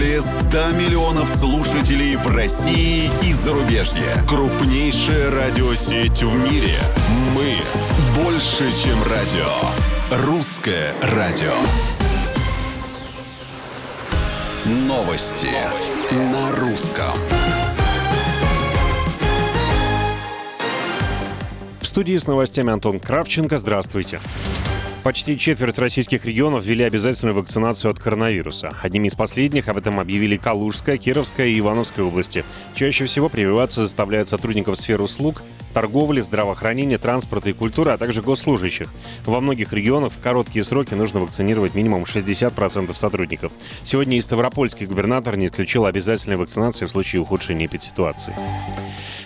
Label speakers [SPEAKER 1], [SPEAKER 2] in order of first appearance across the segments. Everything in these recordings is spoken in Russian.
[SPEAKER 1] более 100 миллионов слушателей в России и зарубежье. Крупнейшая радиосеть в мире. Мы больше, чем радио. Русское радио. Новости на русском.
[SPEAKER 2] В студии с новостями Антон Кравченко. Здравствуйте. Почти четверть российских регионов ввели обязательную вакцинацию от коронавируса. Одними из последних об этом объявили Калужская, Кировская и Ивановская области. Чаще всего прививаться заставляют сотрудников сфер услуг, торговли, здравоохранения, транспорта и культуры, а также госслужащих. Во многих регионах в короткие сроки нужно вакцинировать минимум 60% сотрудников. Сегодня и Ставропольский губернатор не исключил обязательной вакцинации в случае ухудшения эпидситуации.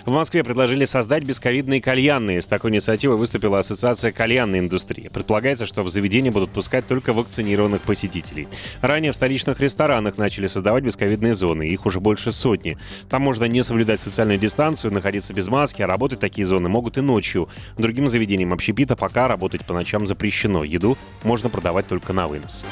[SPEAKER 2] В Москве предложили создать бесковидные кальянные. С такой инициативой выступила Ассоциация кальянной индустрии. Предполагается, что в заведении будут пускать только вакцинированных посетителей. Ранее в столичных ресторанах начали создавать бесковидные зоны. Их уже больше сотни. Там можно не соблюдать социальную дистанцию, находиться без маски, а работать такие зоны могут и ночью. Другим заведениям общепита пока работать по ночам запрещено. Еду можно продавать только на вынос.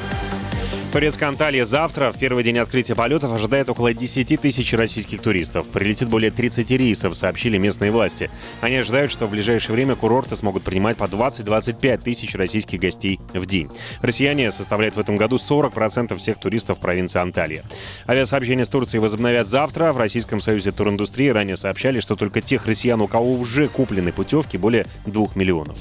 [SPEAKER 2] Турецкая Анталия завтра, в первый день открытия полетов, ожидает около 10 тысяч российских туристов. Прилетит более 30 рейсов, сообщили местные власти. Они ожидают, что в ближайшее время курорты смогут принимать по 20-25 тысяч российских гостей в день. Россияне составляют в этом году 40% всех туристов провинции Анталия. Авиасообщения с Турцией возобновят завтра. В Российском союзе туриндустрии ранее сообщали, что только тех россиян, у кого уже куплены путевки, более 2 миллионов.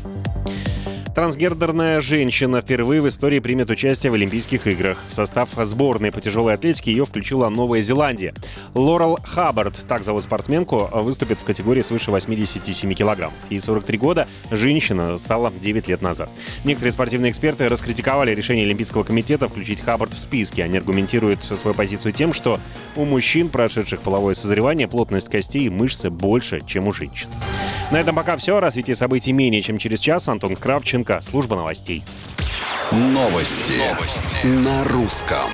[SPEAKER 2] Трансгендерная женщина впервые в истории примет участие в Олимпийских играх. В состав сборной по тяжелой атлетике ее включила Новая Зеландия. Лорел Хаббард, так зовут спортсменку, выступит в категории свыше 87 килограммов. Ей 43 года, женщина стала 9 лет назад. Некоторые спортивные эксперты раскритиковали решение Олимпийского комитета включить Хаббард в списки. Они аргументируют свою позицию тем, что у мужчин, прошедших половое созревание, плотность костей и мышцы больше, чем у женщин. На этом пока все. Развитие событий менее чем через час. Антон Кравченко, служба новостей.
[SPEAKER 1] Новости, Новости. на русском.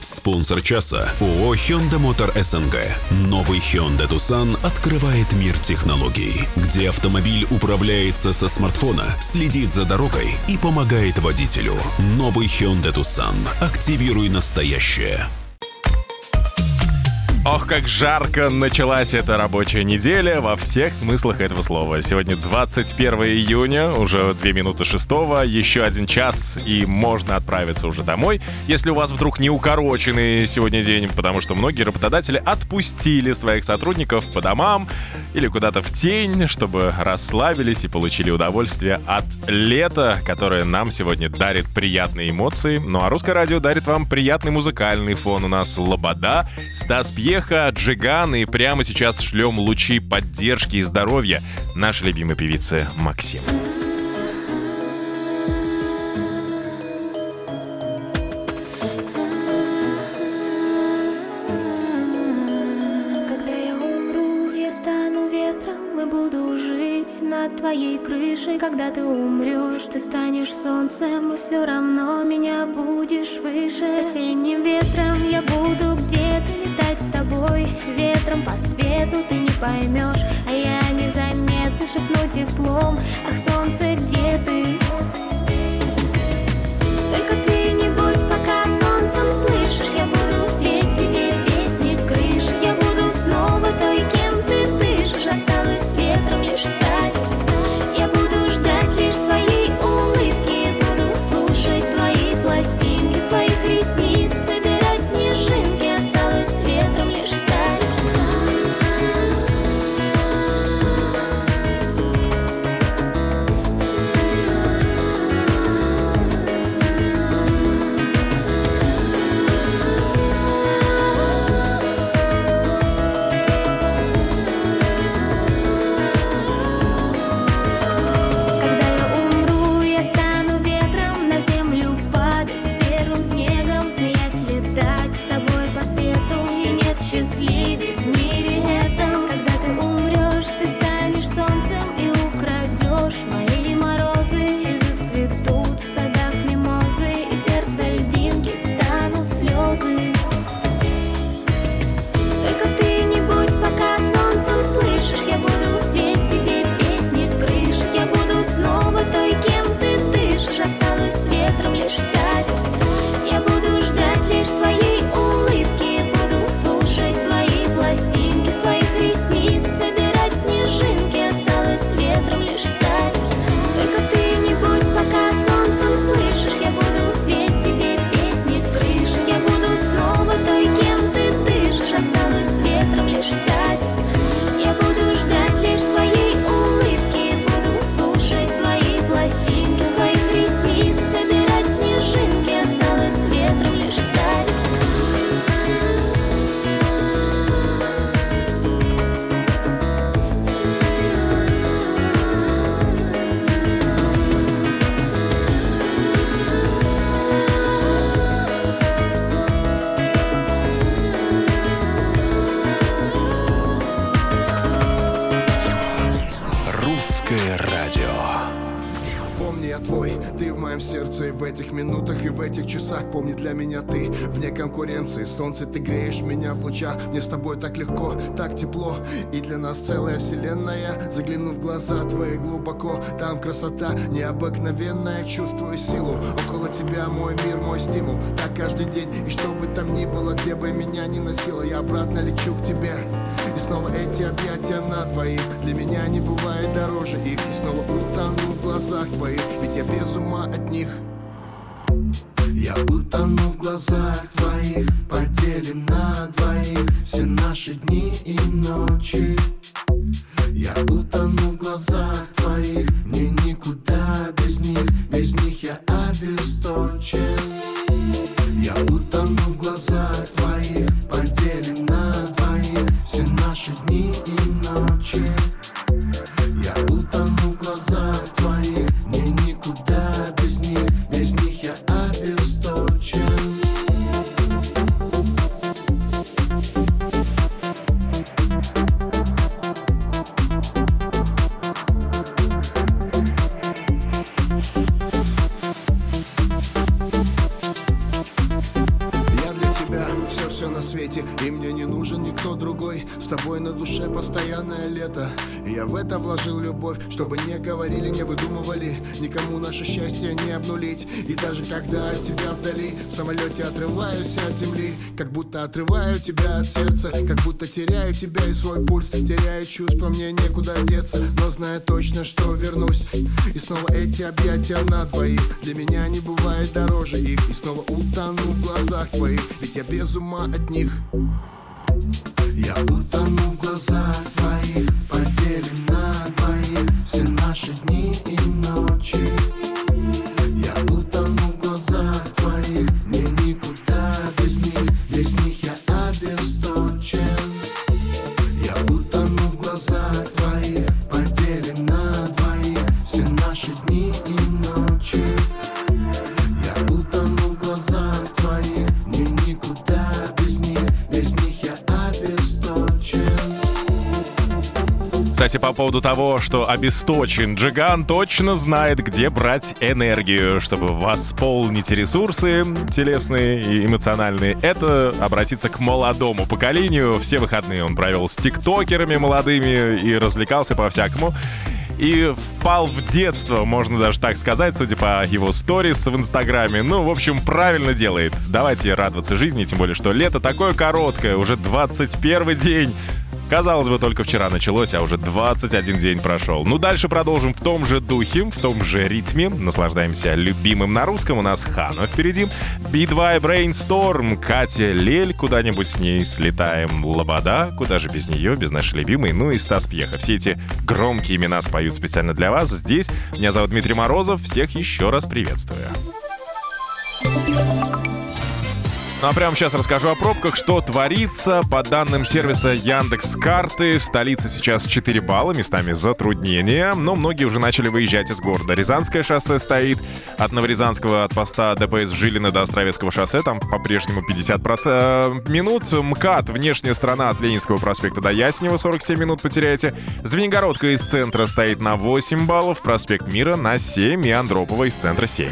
[SPEAKER 3] Спонсор часа ООО Hyundai Motor СНГ. Новый Hyundai Tucson открывает мир технологий, где автомобиль управляется со смартфона, следит за дорогой и помогает водителю. Новый Hyundai Tucson. Активируй настоящее.
[SPEAKER 4] Ох, как жарко началась эта рабочая неделя во всех смыслах этого слова. Сегодня 21 июня, уже 2 минуты 6, еще один час, и можно отправиться уже домой. Если у вас вдруг не укороченный сегодня день, потому что многие работодатели отпустили своих сотрудников по домам или куда-то в тень, чтобы расслабились и получили удовольствие от лета, которое нам сегодня дарит приятные эмоции. Ну а русское радио дарит вам приятный музыкальный фон. У нас Лобода, Стас Пье успеха, Джиган, и прямо сейчас шлем лучи поддержки и здоровья нашей любимой певице Максим.
[SPEAKER 5] Солнце ты
[SPEAKER 6] греешь меня в лучах. Мне с тобой так легко, так тепло. И для нас целая вселенная. Загляну в глаза твои глубоко. Там красота необыкновенная. Чувствую силу. Около тебя Мой мир, мой стимул. Так каждый день. И что бы там ни было Где бы меня ни носило Я обратно лечу к тебе. И снова эти объятия на двоих. Для меня не бывает дороже их. И снова утону в глазах твоих. Ведь я без ума от них я утону в глазах твоих Поделим на двоих Все наши дни и ночи. Я утону в глазах твоих Мне никуда без них Без них я обесточен. Я утону в глазах твоих Поделим на двоих Все наши дни и ночи другой. С тобой на душе постоянное лето. И я в это вложил любовь Чтобы не говорили, не выдумывали. Никому наше счастье не обнулить. И даже когда от тебя вдали В самолете отрываюсь от земли. Как будто отрываю тебя от сердца Как будто теряю тебя и свой пульс. Теряю чувства, мне некуда деться Но знаю точно, что вернусь. И снова эти объятия на двоих. Для меня не бывает дороже их. И снова утону в глазах твоих Ведь я без ума от них Я утону в глазах твоих Поделим на двоих Все наши дни и ночи
[SPEAKER 4] Кстати, по поводу того, что обесточен, Джиган точно знает, где брать энергию, чтобы восполнить ресурсы телесные и эмоциональные. Это обратиться к молодому поколению. Все выходные он провел с тиктокерами молодыми и развлекался по-всякому. И впал в детство, можно даже так сказать, судя по его сторис в Инстаграме. Ну, в общем, правильно делает. Давайте радоваться жизни, тем более, что лето такое короткое, уже 21 день. Казалось бы, только вчера началось, а уже 21 день прошел. Ну, дальше продолжим в том же духе, в том же ритме. Наслаждаемся любимым на русском. У нас Хана впереди. Би-2 Brainstorm, Катя Лель, куда-нибудь с ней слетаем. Лобода, куда же без нее, без нашей любимой. Ну и Стас Пьеха. Все эти громкие имена споют специально для вас. Здесь меня зовут Дмитрий Морозов. Всех еще раз приветствую. Ну а прямо сейчас расскажу о пробках, что творится. По данным сервиса Яндекс Карты, в столице сейчас 4 балла, местами затруднения, но многие уже начали выезжать из города. Рязанское шоссе стоит от Новорязанского, от поста ДПС Жилина до Островецкого шоссе, там по-прежнему 50% минут. МКАД, внешняя сторона от Ленинского проспекта до Яснева, 47 минут потеряете. Звенигородка из центра стоит на 8 баллов, проспект Мира на 7 и Андропова из центра 7.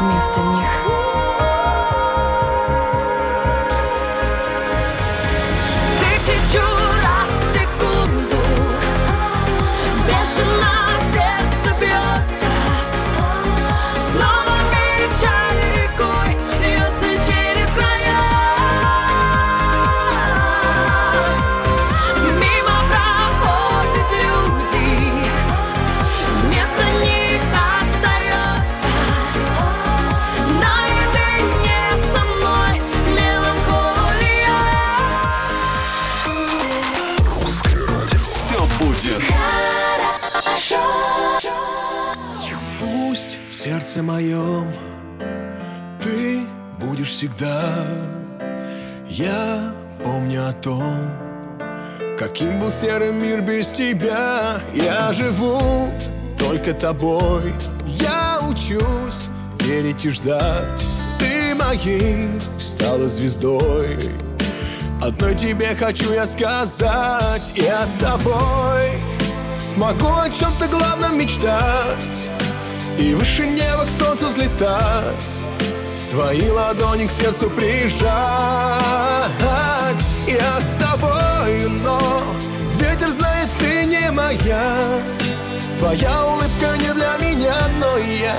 [SPEAKER 7] Вместо них сердце
[SPEAKER 8] моем ты будешь всегда. Я помню о том, каким был серый мир без тебя. Я живу только тобой. Я учусь верить и ждать. Ты моей стала звездой. Одной тебе хочу я сказать, я с тобой Смогу о чем-то главном мечтать И выше неба к солнцу взлетать Твои ладони к сердцу прижать. Я с тобой, но ветер знает, ты не моя. Твоя улыбка не для меня, но я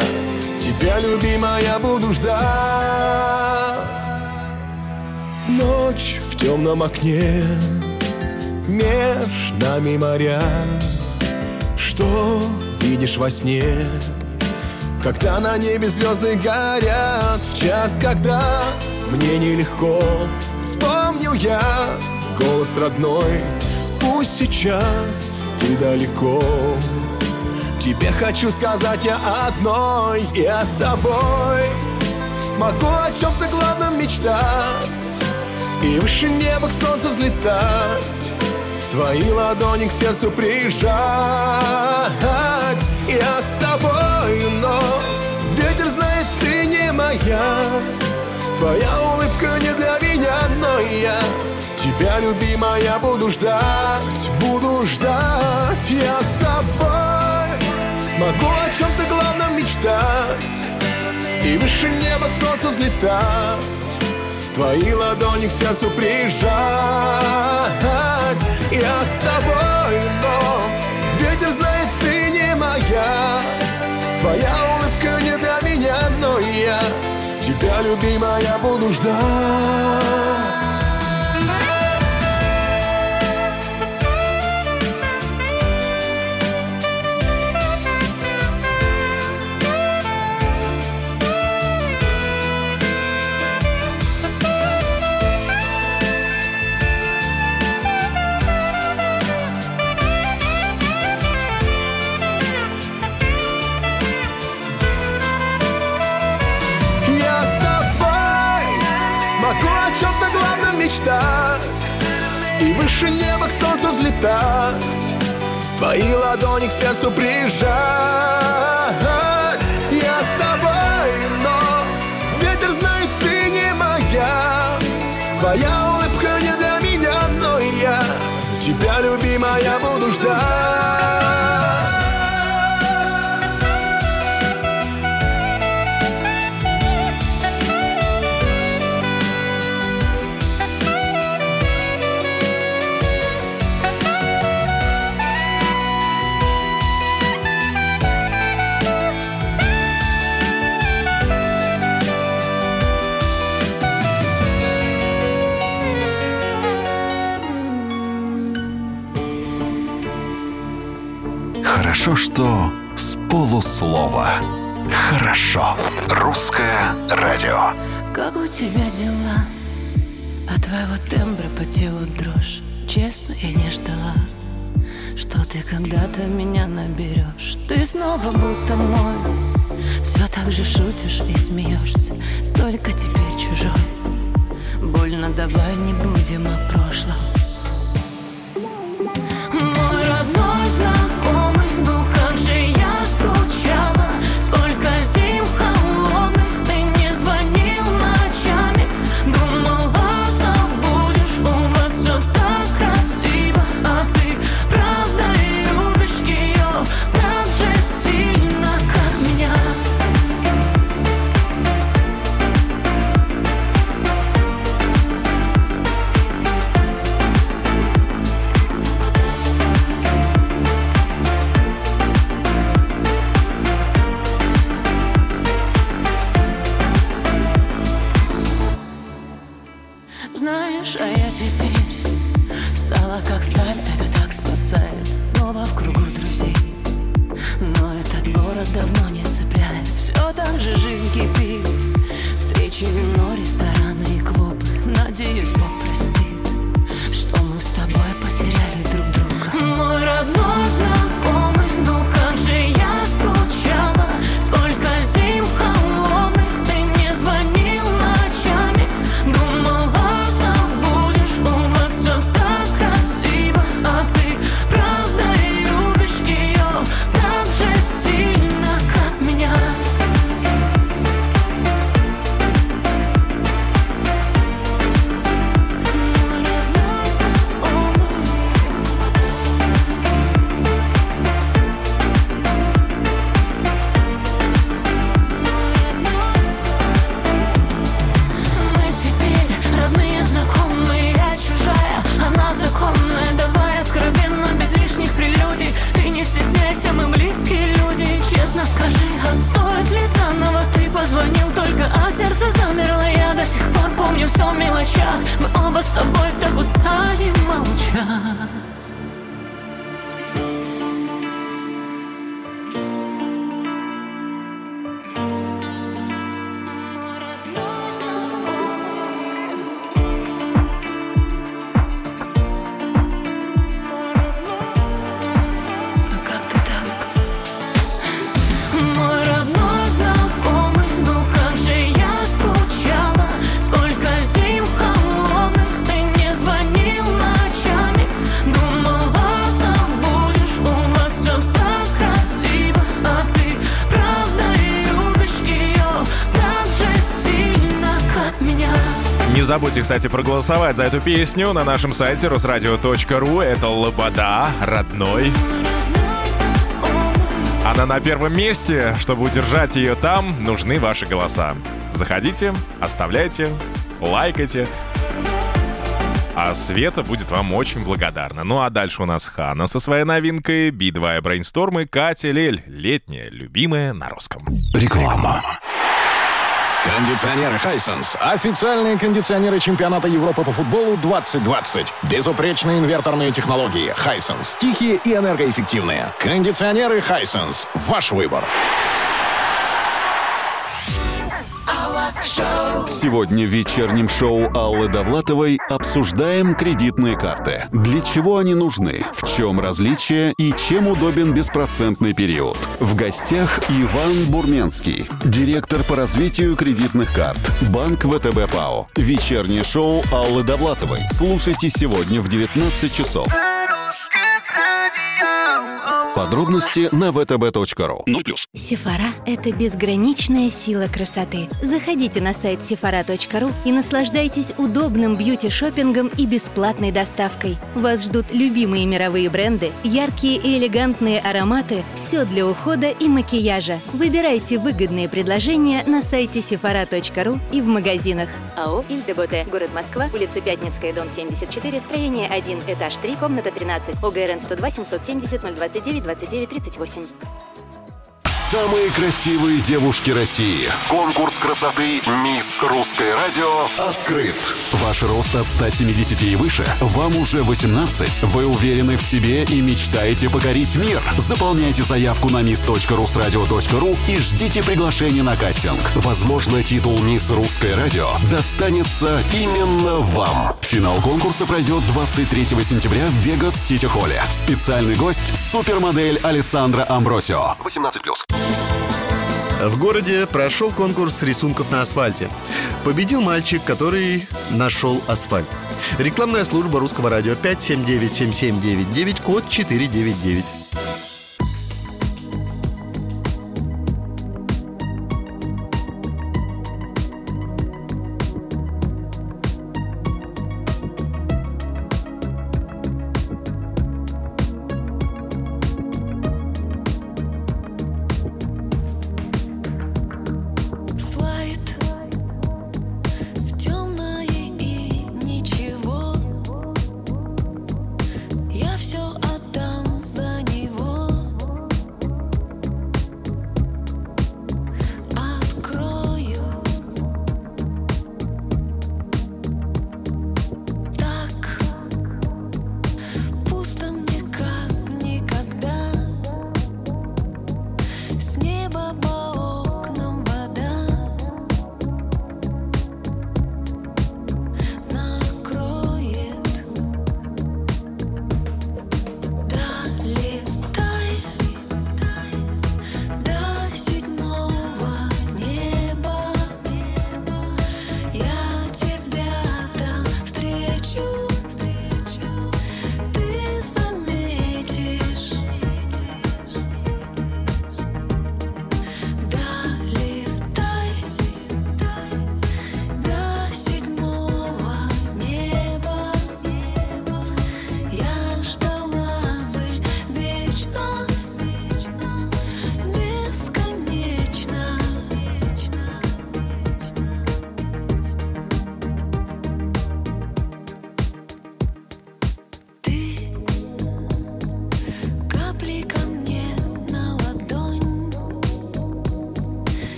[SPEAKER 8] Тебя, любимая, буду ждать. Ночь в темном окне Меж нами моря. Что видишь во сне Когда на небе звезды горят В час, когда мне нелегко Вспомню я голос родной. Пусть сейчас ты далеко. Тебе хочу сказать я одной Я с тобой. Смогу о чем-то главном мечтать И выше неба к солнцу взлетать. Твои ладони к сердцу прижать Я с тобой, но Ветер знает, ты не моя. Твоя улыбка не для меня, но я Тебя, любимая, буду ждать Буду ждать. Я с тобой Смогу о чем-то главном мечтать И выше неба к солнцу взлетать Твои ладони к сердцу прижать. Я с тобой, но моя Твоя улыбка не для меня, но я. Тебя, любимая, буду ждать выше неба к солнцу взлетать Твои ладони к сердцу прижать. Я с тобой, но ветер знает, ты не моя. Твоя улыбка не для меня, но я Тебя, любимая, буду ждать
[SPEAKER 1] Хорошо, что с полуслова. Хорошо. Русское радио.
[SPEAKER 9] Как у тебя дела? От твоего тембра по телу дрожь Честно, я не ждала Что ты когда-то меня наберешь Ты снова будто мой Все так же шутишь и смеешься Только теперь чужой Больно, давай не будем о прошлом
[SPEAKER 4] забудьте, кстати, проголосовать за эту песню на нашем сайте русрадио.ру. Это Лобода, родной. Она на первом месте. Чтобы удержать ее там, нужны ваши голоса. Заходите, оставляйте, лайкайте. А Света будет вам очень благодарна. Ну а дальше у нас Хана со своей новинкой, Би-2 Брейнсторм Катя Лель. Летняя, любимая на русском.
[SPEAKER 1] Реклама.
[SPEAKER 10] Кондиционеры Хайсенс. Официальные кондиционеры чемпионата Европы по футболу 2020. Безупречные инверторные технологии. Хайсенс. Тихие и энергоэффективные. Кондиционеры Хайсенс. Ваш выбор.
[SPEAKER 1] Сегодня в вечернем шоу Аллы Довлатовой обсуждаем кредитные карты. Для чего они нужны, в чем различие и чем удобен беспроцентный период. В гостях Иван Бурменский, директор по развитию кредитных карт, Банк ВТБ ПАО. Вечернее шоу Аллы Довлатовой. Слушайте сегодня в 19 часов. Подробности на vtb.ru. Ну плюс.
[SPEAKER 11] Сефара – это безграничная сила красоты. Заходите на сайт сефара.ру и наслаждайтесь удобным бьюти-шопингом и бесплатной доставкой. Вас ждут любимые мировые бренды, яркие и элегантные ароматы, все для ухода и макияжа. Выбирайте выгодные предложения на сайте сефара.ру и в магазинах. АО «Ильдеботе», город Москва, улица Пятницкая, дом 74, строение 1, этаж 3, комната 13, ОГРН 102 770 029 29 38.
[SPEAKER 1] Самые красивые девушки России. Конкурс красоты «Мисс Русское радио» открыт. Ваш рост от 170 и выше. Вам уже 18. Вы уверены в себе и мечтаете покорить мир. Заполняйте заявку на miss.rusradio.ru и ждите приглашения на кастинг. Возможно, титул «Мисс Русское радио» достанется именно вам. Финал конкурса пройдет 23 сентября в Вегас Сити Холле. Специальный гость – супермодель Александра Амбросио. 18+.
[SPEAKER 7] В городе прошел конкурс рисунков на асфальте. Победил мальчик, который нашел асфальт. Рекламная служба русского радио 5797799, код 499.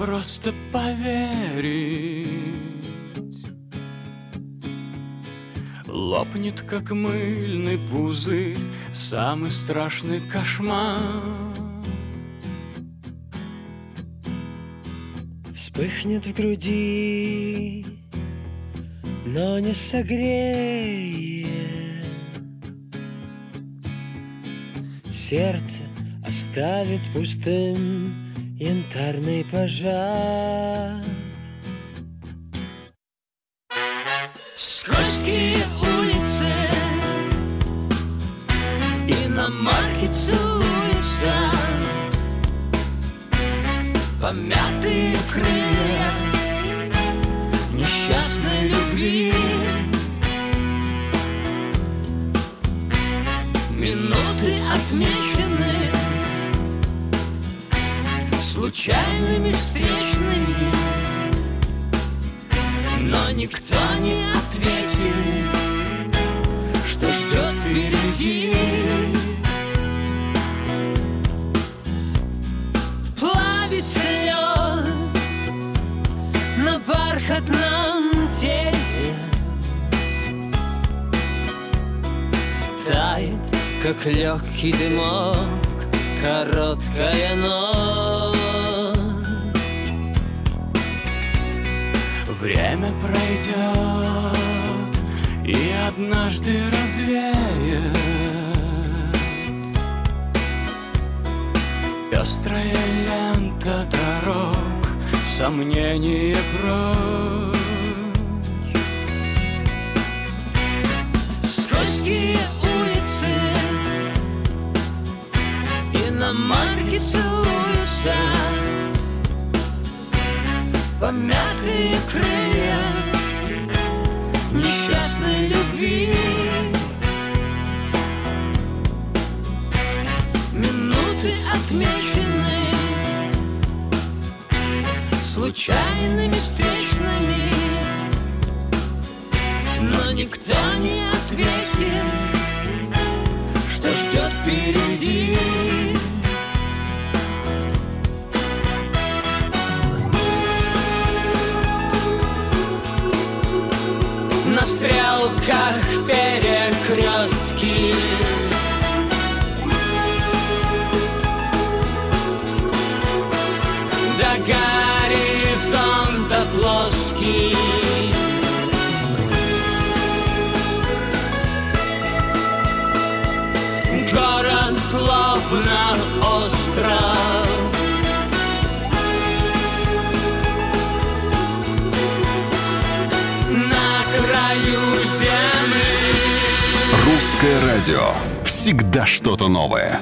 [SPEAKER 12] Просто поверить Лопнет, как мыльный пузырь Самый страшный кошмар
[SPEAKER 13] Вспыхнет в груди, но не согреет. Сердце оставит пустым янтарный пожар. Тает, как легкий дымок, короткая ночь.
[SPEAKER 12] Время пройдет и однажды развеет Пестрая лента дорог, сомнения прочь Скользкие Иномарки целуются Помятые крылья Несчастной любви. Минуты отмечены Случайными встречными Но никто не ответил Что ждет впереди
[SPEAKER 1] Русское радио. Всегда что-то новое.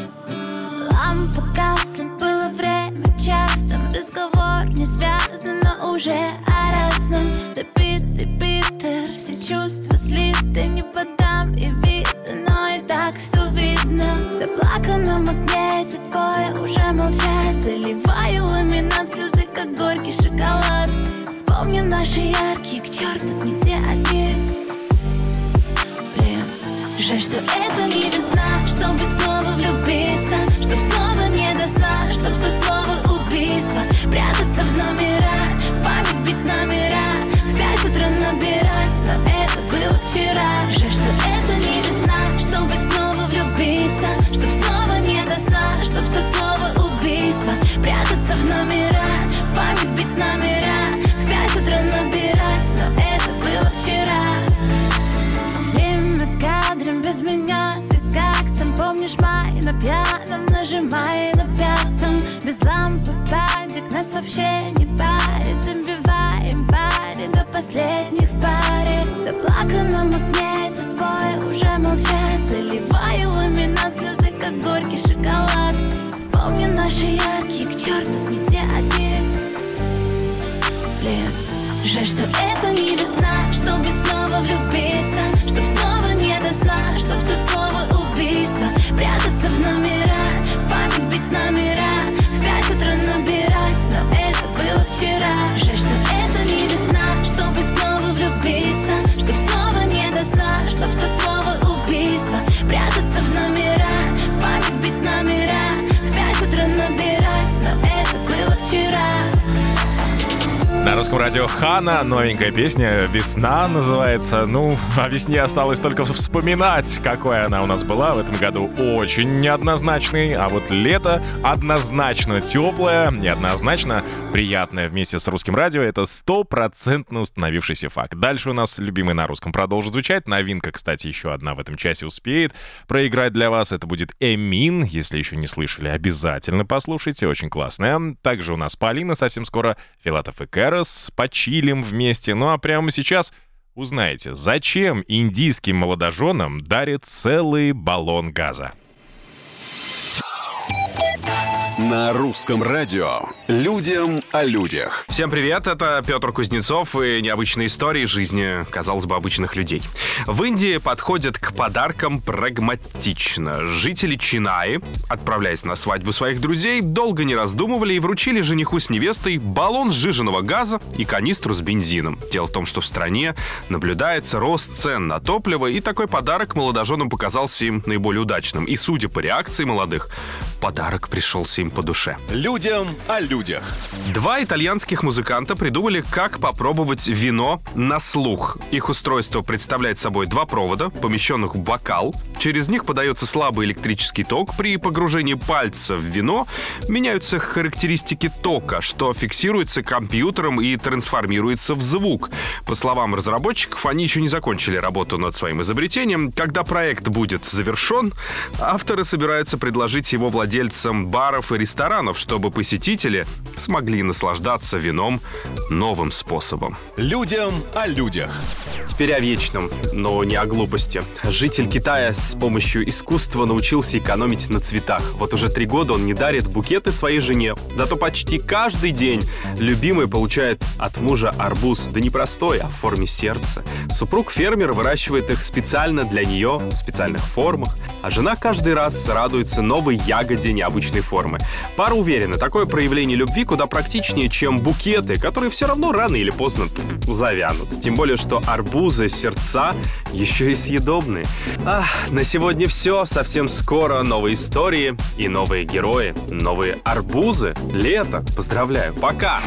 [SPEAKER 5] Лампа гасла, было время часто. Разговор не связан, но уже о разном. Допитый Питер, все чувства слиты. Не подам и вида, но и так все видно. В заплаканном магнете твое уже молчать Заливаю ламинат, слезы как горький шоколад. Вспомни наши яркие, к черту тут жаль, что это не весна Чтобы снова
[SPEAKER 4] русском радио Хана новенькая песня «Весна» называется. Ну, о весне осталось только вспоминать, какой она у нас была в этом году. Очень неоднозначный, а вот лето однозначно теплое, неоднозначно приятное вместе с русским радио. Это стопроцентно установившийся факт. Дальше у нас любимый на русском продолжит звучать. Новинка, кстати, еще одна в этом часе успеет проиграть для вас. Это будет Эмин. Если еще не слышали, обязательно послушайте. Очень классная. Также у нас Полина совсем скоро, Филатов и Кэрос. Почилим вместе. Ну а прямо сейчас узнаете, зачем индийским молодоженам дарят целый баллон газа.
[SPEAKER 1] На русском радио «Людям о людях».
[SPEAKER 14] Всем привет, это Петр Кузнецов и необычные истории жизни, казалось бы, обычных людей. В Индии подходят к подаркам прагматично. Жители Чинаи, отправляясь на свадьбу своих друзей, долго не раздумывали и вручили жениху с невестой баллон сжиженного газа и канистру с бензином. Дело в том, что в стране наблюдается рост цен на топливо, и такой подарок молодоженам показался им наиболее удачным. И судя по реакции молодых, подарок пришелся им по душе.
[SPEAKER 1] Людям о людях.
[SPEAKER 14] Два итальянских музыканта придумали, как попробовать вино на слух. Их устройство представляет собой два провода, помещенных в бокал. Через них подается слабый электрический ток. При погружении пальца в вино меняются характеристики тока, что фиксируется компьютером и трансформируется в звук. По словам разработчиков, они еще не закончили работу над своим изобретением. Когда проект будет завершен, авторы собираются предложить его владельцам баров и ресторанов, чтобы посетители смогли наслаждаться вином новым способом.
[SPEAKER 1] Людям о людях.
[SPEAKER 14] Теперь о вечном, но не о глупости. Житель Китая с помощью искусства научился экономить на цветах. Вот уже три года он не дарит букеты своей жене. Зато почти каждый день любимый получает от мужа арбуз. Да не простой, а в форме сердца. Супруг-фермер выращивает их специально для нее, в специальных формах. А жена каждый раз радуется новой ягоде необычной формы. Пара уверена, такое проявление любви куда практичнее, чем букеты, которые все равно рано или поздно завянут. Тем более, что арбузы, сердца еще и съедобные. Ах, на сегодня все. Совсем скоро новые истории и новые герои, новые арбузы. Лето. Поздравляю. Пока.